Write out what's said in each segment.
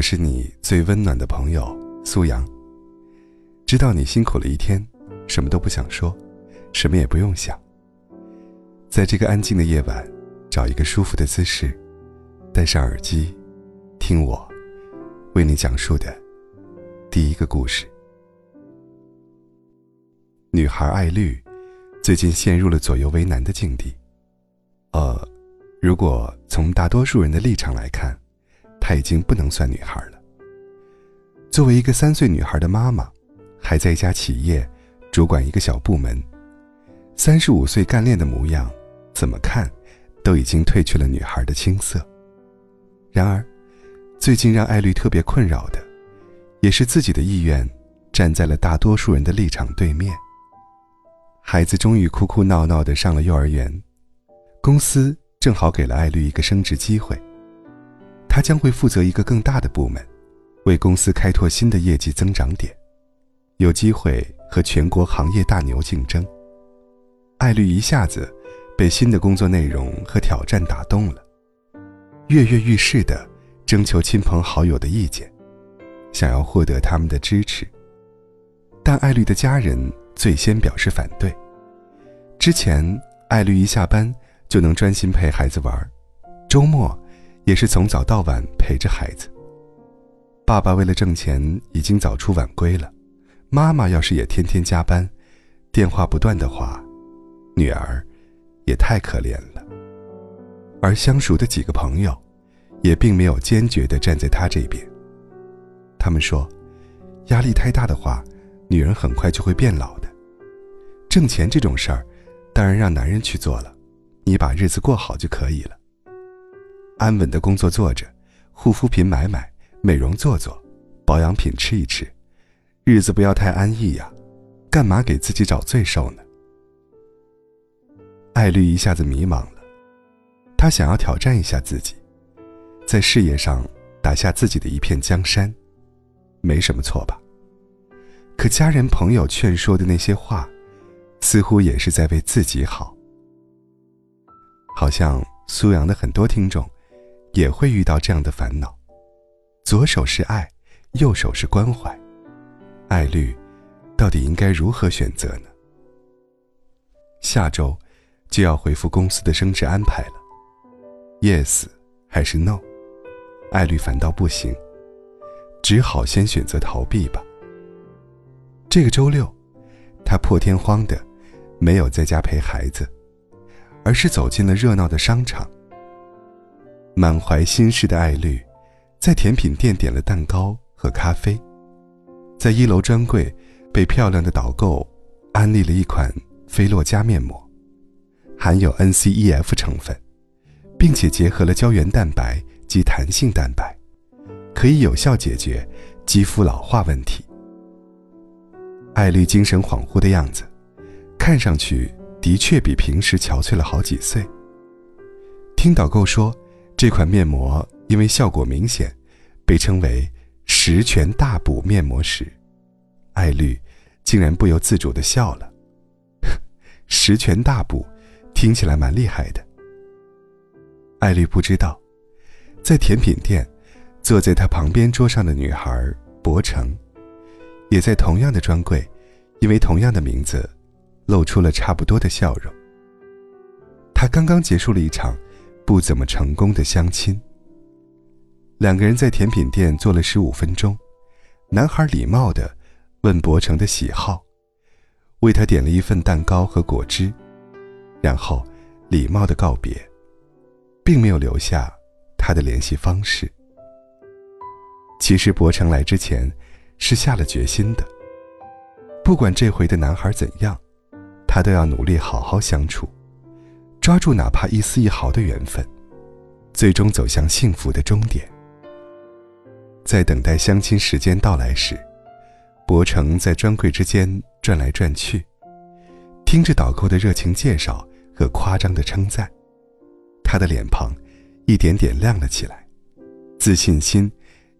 我是你最温暖的朋友苏阳。知道你辛苦了一天，什么都不想说，什么也不用想。在这个安静的夜晚，找一个舒服的姿势，戴上耳机，听我为你讲述的第一个故事。女孩艾绿最近陷入了左右为难的境地。呃，如果从大多数人的立场来看，她已经不能算女孩了。作为一个三岁女孩的妈妈，还在一家企业主管一个小部门，三十五岁干练的模样，怎么看都已经褪去了女孩的青涩。然而，最近让艾绿特别困扰的，也是自己的意愿站在了大多数人的立场对面。孩子终于哭哭闹闹的上了幼儿园，公司正好给了艾绿一个升职机会。他将会负责一个更大的部门，为公司开拓新的业绩增长点，有机会和全国行业大牛竞争。艾绿一下子被新的工作内容和挑战打动了，跃跃欲试的征求亲朋好友的意见，想要获得他们的支持。但艾绿的家人。最先表示反对。之前，艾绿一下班就能专心陪孩子玩，周末也是从早到晚陪着孩子。爸爸为了挣钱已经早出晚归了，妈妈要是也天天加班，电话不断的话，女儿也太可怜了。而相熟的几个朋友，也并没有坚决的站在他这边。他们说，压力太大的话，女人很快就会变老的。挣钱这种事儿，当然让男人去做了，你把日子过好就可以了。安稳的工作做着，护肤品买买，美容做做，保养品吃一吃，日子不要太安逸呀，干嘛给自己找罪受呢？艾绿一下子迷茫了，她想要挑战一下自己，在事业上打下自己的一片江山，没什么错吧？可家人朋友劝说的那些话。似乎也是在为自己好，好像苏阳的很多听众也会遇到这样的烦恼：左手是爱，右手是关怀，爱绿到底应该如何选择呢？下周就要回复公司的升职安排了，yes 还是 no？爱绿反倒不行，只好先选择逃避吧。这个周六，他破天荒的。没有在家陪孩子，而是走进了热闹的商场。满怀心事的艾绿，在甜品店点了蛋糕和咖啡，在一楼专柜被漂亮的导购安利了一款菲洛嘉面膜，含有 NCEF 成分，并且结合了胶原蛋白及弹性蛋白，可以有效解决肌肤老化问题。艾绿精神恍惚的样子。看上去的确比平时憔悴了好几岁。听导购说，这款面膜因为效果明显，被称为“十全大补面膜”时，艾绿竟然不由自主的笑了。十全大补，听起来蛮厉害的。艾绿不知道，在甜品店，坐在他旁边桌上的女孩博成，也在同样的专柜，因为同样的名字。露出了差不多的笑容。他刚刚结束了一场不怎么成功的相亲。两个人在甜品店坐了十五分钟，男孩礼貌的问博成的喜好，为他点了一份蛋糕和果汁，然后礼貌的告别，并没有留下他的联系方式。其实博成来之前是下了决心的，不管这回的男孩怎样。他都要努力好好相处，抓住哪怕一丝一毫的缘分，最终走向幸福的终点。在等待相亲时间到来时，博成在专柜之间转来转去，听着导购的热情介绍和夸张的称赞，他的脸庞一点点亮了起来，自信心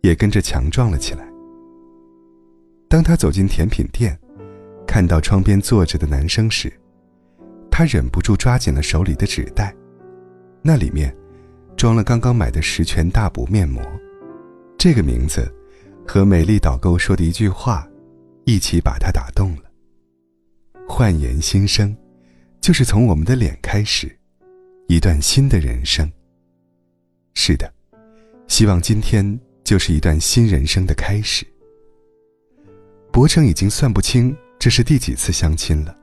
也跟着强壮了起来。当他走进甜品店。看到窗边坐着的男生时，他忍不住抓紧了手里的纸袋，那里面装了刚刚买的十全大补面膜，这个名字，和美丽导购说的一句话，一起把他打动了。焕颜新生，就是从我们的脸开始，一段新的人生。是的，希望今天就是一段新人生的开始。博成已经算不清这是第几次相亲了，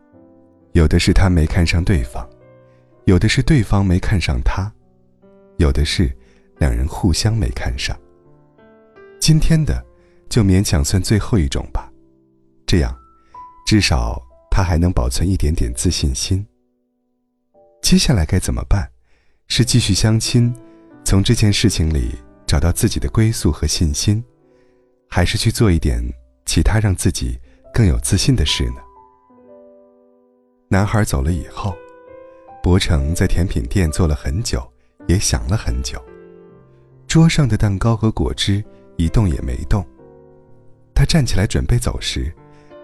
有的是他没看上对方，有的是对方没看上他，有的是两人互相没看上。今天的，就勉强算最后一种吧，这样，至少他还能保存一点点自信心。接下来该怎么办？是继续相亲，从这件事情里找到自己的归宿和信心，还是去做一点？其他让自己更有自信的事呢？男孩走了以后，博成在甜品店坐了很久，也想了很久。桌上的蛋糕和果汁一动也没动。他站起来准备走时，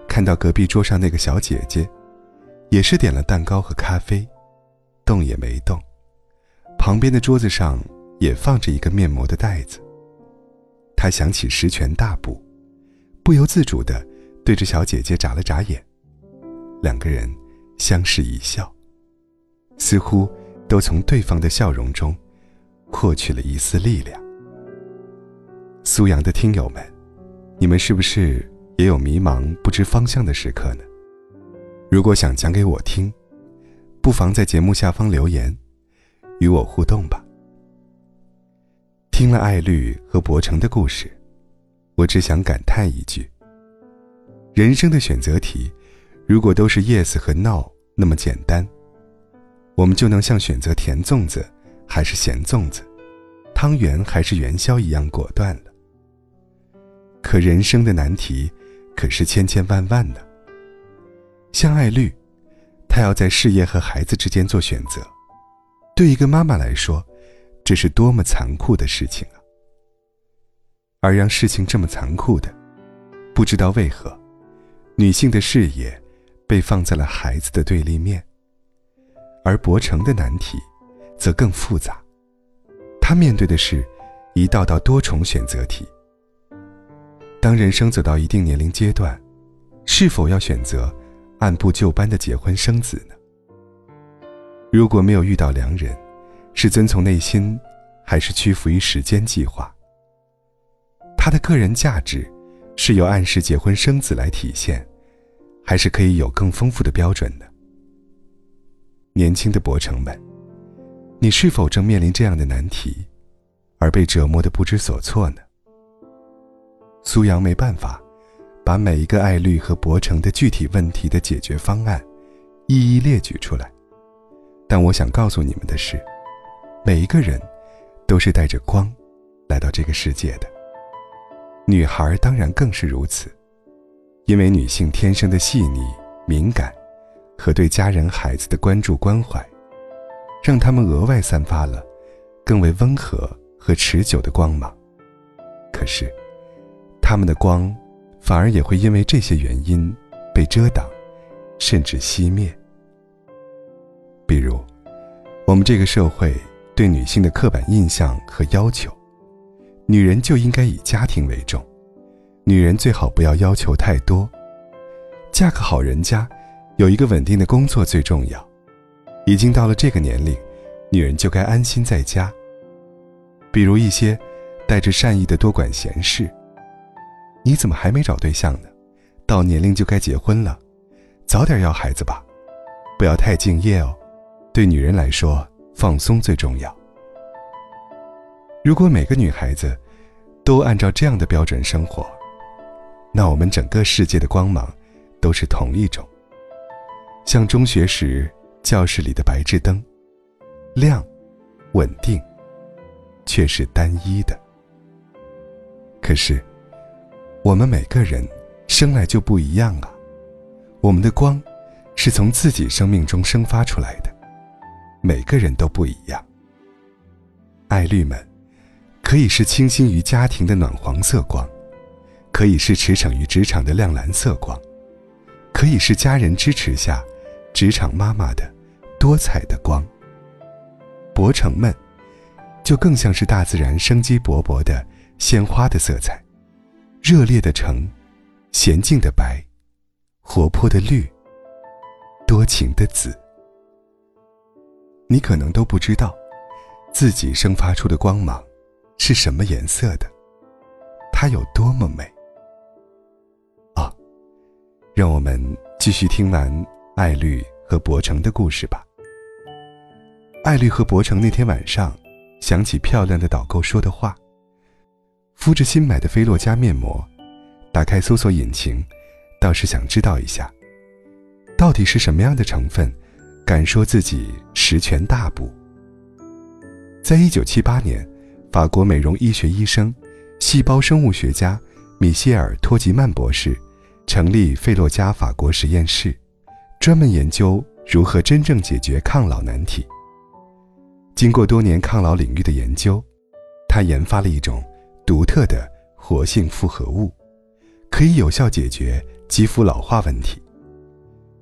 看到隔壁桌上那个小姐姐，也是点了蛋糕和咖啡，动也没动。旁边的桌子上也放着一个面膜的袋子。他想起十全大补。不由自主的对着小姐姐眨了眨眼，两个人相视一笑，似乎都从对方的笑容中获取了一丝力量。苏阳的听友们，你们是不是也有迷茫不知方向的时刻呢？如果想讲给我听，不妨在节目下方留言，与我互动吧。听了艾绿和博成的故事。我只想感叹一句：人生的选择题，如果都是 yes 和 no 那么简单，我们就能像选择甜粽子还是咸粽子、汤圆还是元宵一样果断了。可人生的难题可是千千万万呢。像爱绿，她要在事业和孩子之间做选择，对一个妈妈来说，这是多么残酷的事情啊！而让事情这么残酷的，不知道为何，女性的事业被放在了孩子的对立面。而博成的难题，则更复杂，他面对的是一道道多重选择题。当人生走到一定年龄阶段，是否要选择按部就班的结婚生子呢？如果没有遇到良人，是遵从内心，还是屈服于时间计划？他的个人价值，是由按时结婚生子来体现，还是可以有更丰富的标准呢？年轻的博成们，你是否正面临这样的难题，而被折磨的不知所措呢？苏阳没办法，把每一个爱绿和博成的具体问题的解决方案，一一列举出来，但我想告诉你们的是，每一个人，都是带着光，来到这个世界的。女孩当然更是如此，因为女性天生的细腻、敏感，和对家人、孩子的关注关怀，让她们额外散发了更为温和和持久的光芒。可是，她们的光，反而也会因为这些原因被遮挡，甚至熄灭。比如，我们这个社会对女性的刻板印象和要求。女人就应该以家庭为重，女人最好不要要求太多，嫁个好人家，有一个稳定的工作最重要。已经到了这个年龄，女人就该安心在家。比如一些带着善意的多管闲事，你怎么还没找对象呢？到年龄就该结婚了，早点要孩子吧，不要太敬业哦。对女人来说，放松最重要。如果每个女孩子都按照这样的标准生活，那我们整个世界的光芒都是同一种，像中学时教室里的白炽灯，亮、稳定，却是单一的。可是，我们每个人生来就不一样啊，我们的光是从自己生命中生发出来的，每个人都不一样。爱绿们。可以是倾心于家庭的暖黄色光，可以是驰骋于职场的亮蓝色光，可以是家人支持下职场妈妈的多彩的光。博成们，就更像是大自然生机勃勃的鲜花的色彩，热烈的橙，娴静的白，活泼的绿，多情的紫。你可能都不知道，自己生发出的光芒是什么颜色的，它有多么美。让我们继续听完艾绿和博成的故事吧。艾绿和博成那天晚上，想起漂亮的导购说的话。敷着新买的菲洛嘉面膜，打开搜索引擎，倒是想知道一下，到底是什么样的成分，敢说自己十全大补。在一九七八年，法国美容医学医生、细胞生物学家米歇尔·托吉曼博士成立费洛嘉法国实验室，专门研究如何真正解决抗老难题。经过多年抗老领域的研究，他研发了一种。独特的活性复合物，可以有效解决肌肤老化问题。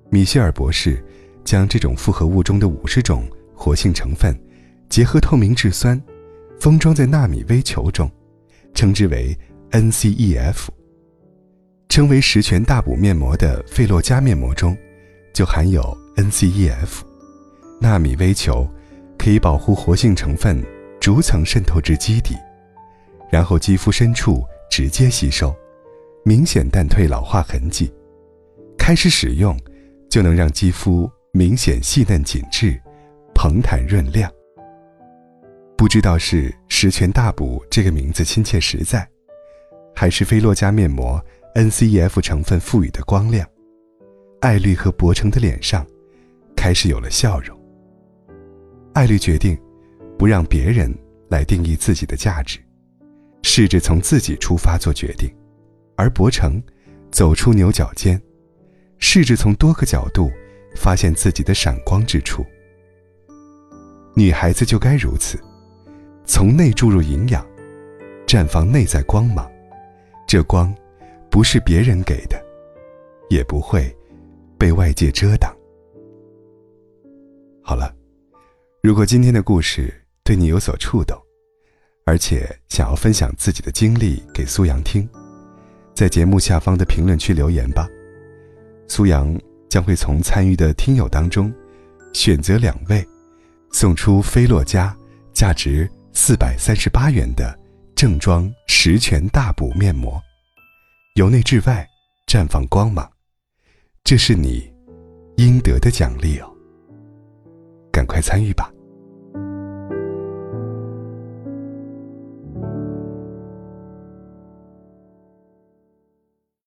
米歇尔博士将这种复合物中的五十种活性成分，结合透明质酸，封装在纳米微球中，称之为 NCEF。称为十全大补面膜的费洛嘉面膜中，就含有 NCEF。纳米微球可以保护活性成分逐层渗透至基底。然后肌肤深处直接吸收，明显淡退老化痕迹。开始使用，就能让肌肤明显细嫩紧致、蓬弹润亮。不知道是“十全大补”这个名字亲切实在，还是菲洛嘉面膜 NCEF 成分赋予的光亮，艾绿和博成的脸上开始有了笑容。艾绿决定不让别人来定义自己的价值。试着从自己出发做决定，而博成走出牛角尖，试着从多个角度发现自己的闪光之处。女孩子就该如此，从内注入营养，绽放内在光芒。这光不是别人给的，也不会被外界遮挡。好了，如果今天的故事对你有所触动。而且想要分享自己的经历给苏阳听，在节目下方的评论区留言吧。苏阳将会从参与的听友当中选择两位，送出菲洛嘉价值四百三十八元的正装十全大补面膜，由内至外绽放光芒，这是你应得的奖励哦。赶快参与吧！